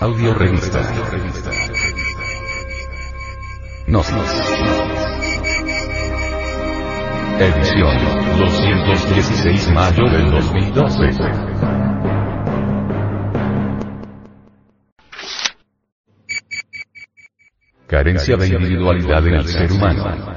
Audio revista. Gnosis. Edición 216 mayo del 2012. Carencia de individualidad en el ser humano.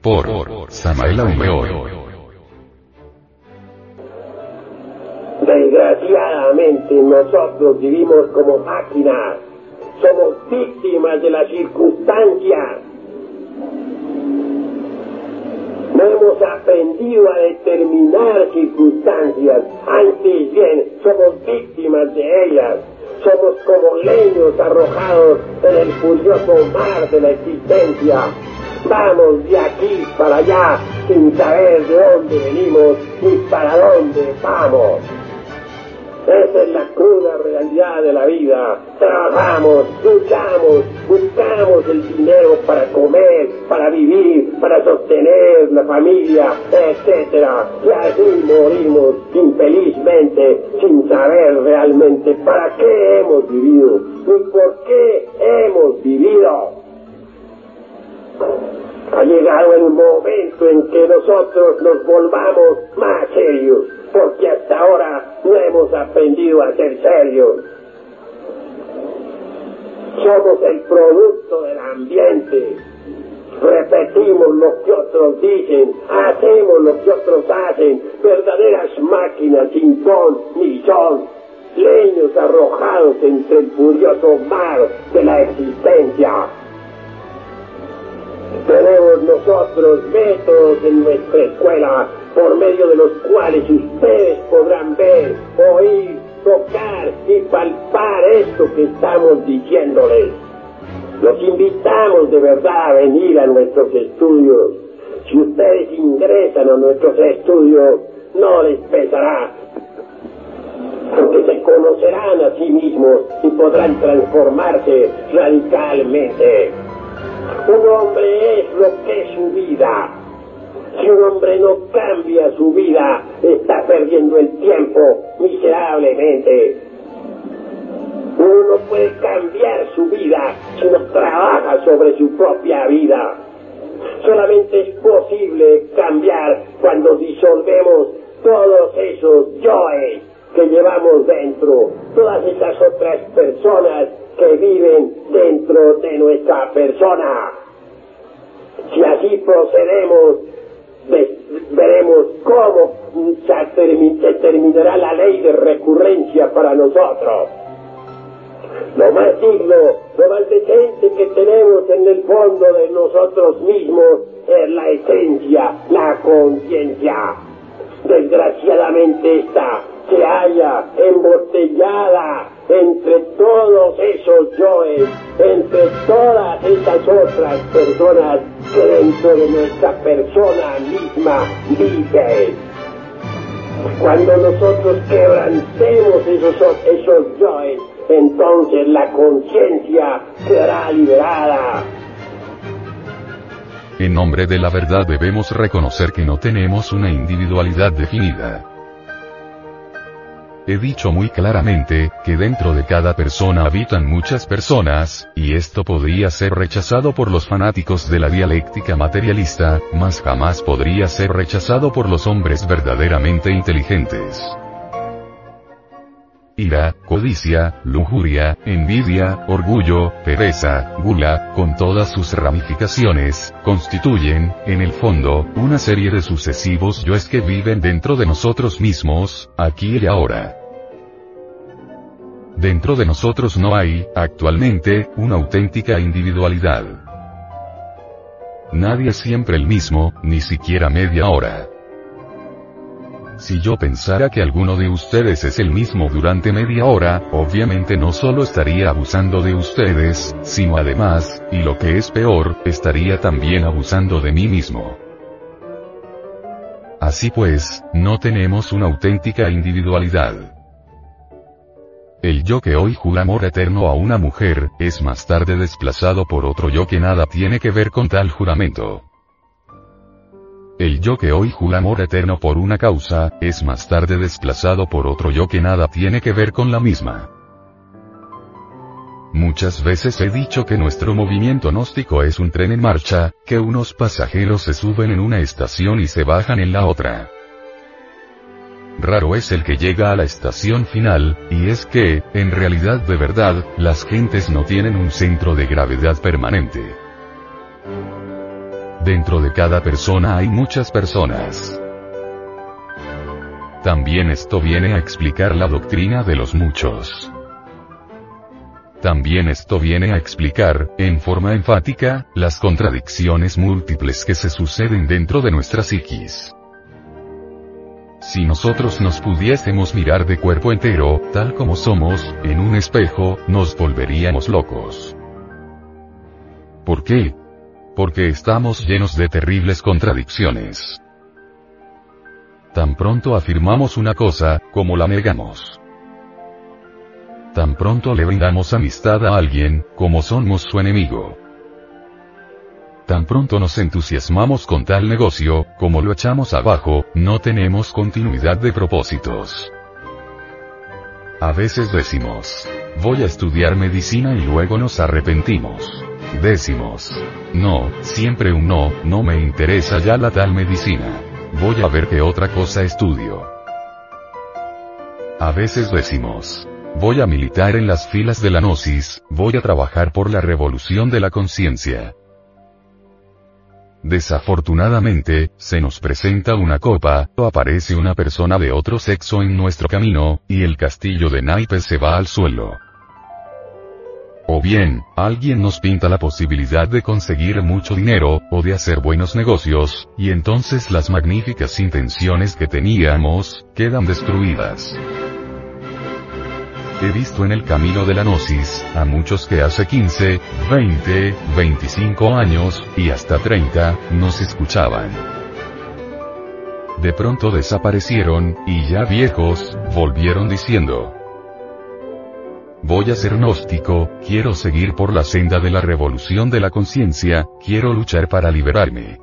Por Samael Aumeor. Desgraciadamente nosotros vivimos como máquinas, somos víctimas de las circunstancias. No hemos aprendido a determinar circunstancias, antes bien somos víctimas de ellas. Somos como leños arrojados en el furioso mar de la existencia. Vamos de aquí para allá sin saber de dónde venimos ni para dónde vamos. Esa es la cruda realidad de la vida. Trabajamos, luchamos, buscamos el dinero para comer, para vivir, para sostener la familia, etc. Y así morimos infelizmente sin saber realmente para qué hemos vivido ni por qué hemos vivido. Ha llegado el momento en que nosotros nos volvamos más serios, porque hasta ahora no hemos aprendido a ser serios. Somos el producto del ambiente. Repetimos lo que otros dicen, hacemos lo que otros hacen, verdaderas máquinas sin ton ni son, leños arrojados entre el furioso mar de la existencia. Tenemos nosotros métodos en nuestra escuela por medio de los cuales ustedes podrán ver, oír, tocar y palpar esto que estamos diciéndoles. Los invitamos de verdad a venir a nuestros estudios. Si ustedes ingresan a nuestros estudios, no les pesará, porque se conocerán a sí mismos y podrán transformarse radicalmente. Un hombre es lo que es su vida. Si un hombre no cambia su vida, está perdiendo el tiempo miserablemente. Uno no puede cambiar su vida si no trabaja sobre su propia vida. Solamente es posible cambiar cuando disolvemos todos esos yoes que llevamos dentro, todas esas otras personas que viven dentro de nuestra persona. Si así procedemos, veremos cómo se terminará la ley de recurrencia para nosotros. Lo más digno, lo más decente que tenemos en el fondo de nosotros mismos es la esencia, la conciencia. Desgraciadamente esta se halla embotellada entre todos esos yoes, entre todas esas otras personas que dentro de nuestra persona misma viven. Cuando nosotros quebrantemos esos, esos yoes, entonces la conciencia será liberada. En nombre de la verdad debemos reconocer que no tenemos una individualidad definida. He dicho muy claramente, que dentro de cada persona habitan muchas personas, y esto podría ser rechazado por los fanáticos de la dialéctica materialista, mas jamás podría ser rechazado por los hombres verdaderamente inteligentes. Ira, codicia, lujuria, envidia, orgullo, pereza, gula, con todas sus ramificaciones, constituyen, en el fondo, una serie de sucesivos yoes que viven dentro de nosotros mismos, aquí y ahora. Dentro de nosotros no hay, actualmente, una auténtica individualidad. Nadie es siempre el mismo, ni siquiera media hora. Si yo pensara que alguno de ustedes es el mismo durante media hora, obviamente no solo estaría abusando de ustedes, sino además, y lo que es peor, estaría también abusando de mí mismo. Así pues, no tenemos una auténtica individualidad. Yo que hoy jura amor eterno a una mujer, es más tarde desplazado por otro yo que nada tiene que ver con tal juramento. El yo que hoy jura amor eterno por una causa, es más tarde desplazado por otro yo que nada tiene que ver con la misma. Muchas veces he dicho que nuestro movimiento gnóstico es un tren en marcha, que unos pasajeros se suben en una estación y se bajan en la otra. Raro es el que llega a la estación final, y es que, en realidad de verdad, las gentes no tienen un centro de gravedad permanente. Dentro de cada persona hay muchas personas. También esto viene a explicar la doctrina de los muchos. También esto viene a explicar, en forma enfática, las contradicciones múltiples que se suceden dentro de nuestra psiquis. Si nosotros nos pudiésemos mirar de cuerpo entero, tal como somos, en un espejo, nos volveríamos locos. ¿Por qué? Porque estamos llenos de terribles contradicciones. Tan pronto afirmamos una cosa, como la negamos. Tan pronto le brindamos amistad a alguien, como somos su enemigo. Tan pronto nos entusiasmamos con tal negocio, como lo echamos abajo, no tenemos continuidad de propósitos. A veces decimos, voy a estudiar medicina y luego nos arrepentimos. Decimos, no, siempre un no, no me interesa ya la tal medicina. Voy a ver qué otra cosa estudio. A veces decimos, voy a militar en las filas de la gnosis, voy a trabajar por la revolución de la conciencia. Desafortunadamente, se nos presenta una copa, o aparece una persona de otro sexo en nuestro camino, y el castillo de naipes se va al suelo. O bien, alguien nos pinta la posibilidad de conseguir mucho dinero, o de hacer buenos negocios, y entonces las magníficas intenciones que teníamos, quedan destruidas. He visto en el camino de la gnosis, a muchos que hace 15, 20, 25 años, y hasta 30, nos escuchaban. De pronto desaparecieron, y ya viejos, volvieron diciendo, Voy a ser gnóstico, quiero seguir por la senda de la revolución de la conciencia, quiero luchar para liberarme.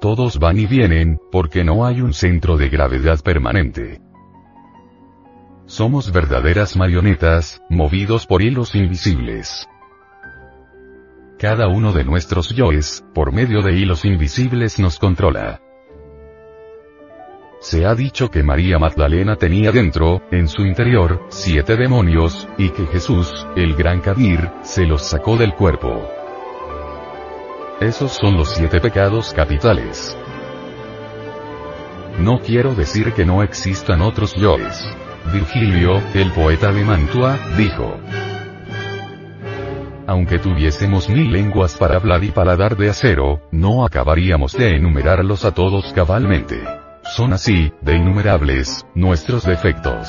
Todos van y vienen, porque no hay un centro de gravedad permanente. Somos verdaderas marionetas, movidos por hilos invisibles. Cada uno de nuestros yoes, por medio de hilos invisibles nos controla. Se ha dicho que María Magdalena tenía dentro, en su interior, siete demonios, y que Jesús, el gran Kabir, se los sacó del cuerpo. Esos son los siete pecados capitales. No quiero decir que no existan otros yoes. Virgilio, el poeta de Mantua, dijo. Aunque tuviésemos mil lenguas para hablar y paladar de acero, no acabaríamos de enumerarlos a todos cabalmente. Son así, de innumerables, nuestros defectos.